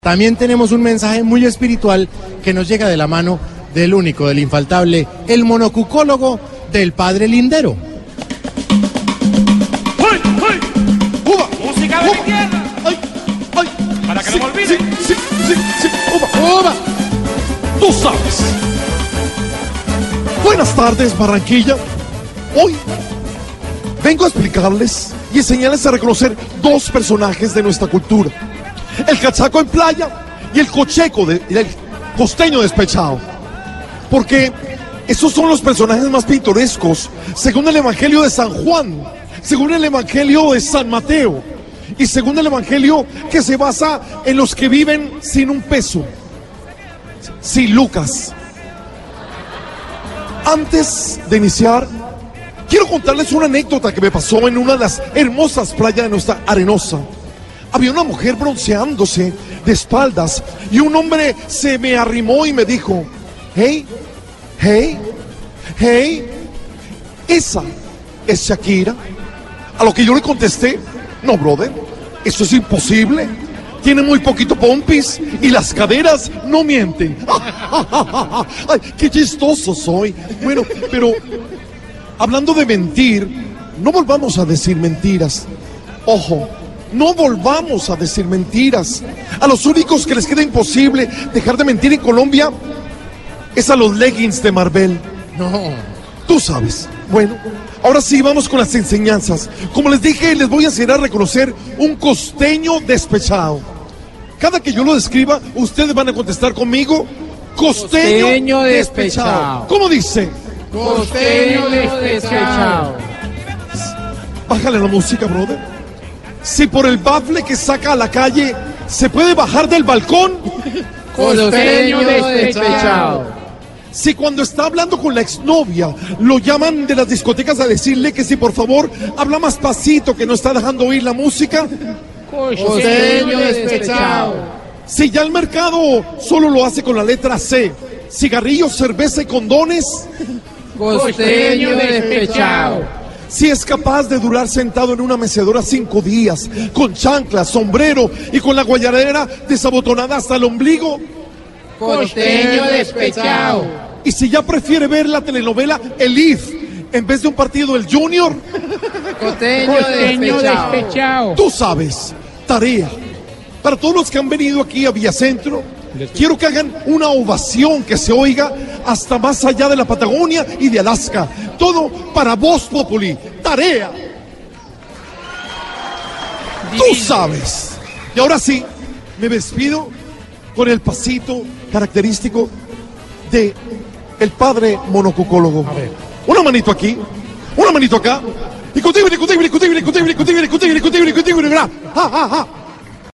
También tenemos un mensaje muy espiritual que nos llega de la mano del único, del infaltable, el monocucólogo del padre Lindero. ¡Ay, ay! ¡Uba! ¡Música de izquierda! ¡Ay, ay! ¡Para que sí, no me olviden! Sí, sí, ¡Uba, uba! ¡Tú sabes! Buenas tardes, Barranquilla. Hoy vengo a explicarles y enseñarles a reconocer dos personajes de nuestra cultura el cachaco en playa y el cocheco, de, costeño despechado. Porque esos son los personajes más pintorescos, según el Evangelio de San Juan, según el Evangelio de San Mateo y según el Evangelio que se basa en los que viven sin un peso. Sin Lucas. Antes de iniciar, quiero contarles una anécdota que me pasó en una de las hermosas playas de nuestra arenosa. Había una mujer bronceándose de espaldas y un hombre se me arrimó y me dijo, hey, hey, hey, esa es Shakira. A lo que yo le contesté, no, brother, eso es imposible. Tiene muy poquito pompis y las caderas no mienten. Ay, ¡Qué chistoso soy! Bueno, pero hablando de mentir, no volvamos a decir mentiras. Ojo, no volvamos a decir mentiras. A los únicos que les queda imposible dejar de mentir en Colombia es a los leggings de Marvel. No. Tú sabes. Bueno, ahora sí vamos con las enseñanzas. Como les dije, les voy a enseñar a reconocer un costeño despechado. Cada que yo lo describa, ustedes van a contestar conmigo. Costeño, costeño despechado. despechado. ¿Cómo dice? Costeño despechado. Bájale la música, brother si por el bafle que saca a la calle se puede bajar del balcón. Costeño despechado. Si cuando está hablando con la exnovia lo llaman de las discotecas a decirle que si por favor habla más pasito que no está dejando oír la música. Costeño. Si ya el mercado solo lo hace con la letra C, cigarrillos, cerveza y condones. Costeño despechado. Si es capaz de durar sentado en una mecedora cinco días, con chanclas, sombrero y con la guayadera desabotonada hasta el ombligo. Costeño despechado. Y si ya prefiere ver la telenovela El If en vez de un partido del Junior. Costeño, Costeño despechado. despechado. Tú sabes, tarea. Para todos los que han venido aquí a Villacentro, Quiero que hagan una ovación que se oiga hasta más allá de la Patagonia y de Alaska todo para vos, Populi. Tarea. Tú sabes. Y ahora sí, me despido con el pasito característico de el padre monocucólogo. Una manito aquí, una manito acá. Discutible, discutible, discutible, discutible, discutible, discutible, discutible, discutible, discutible,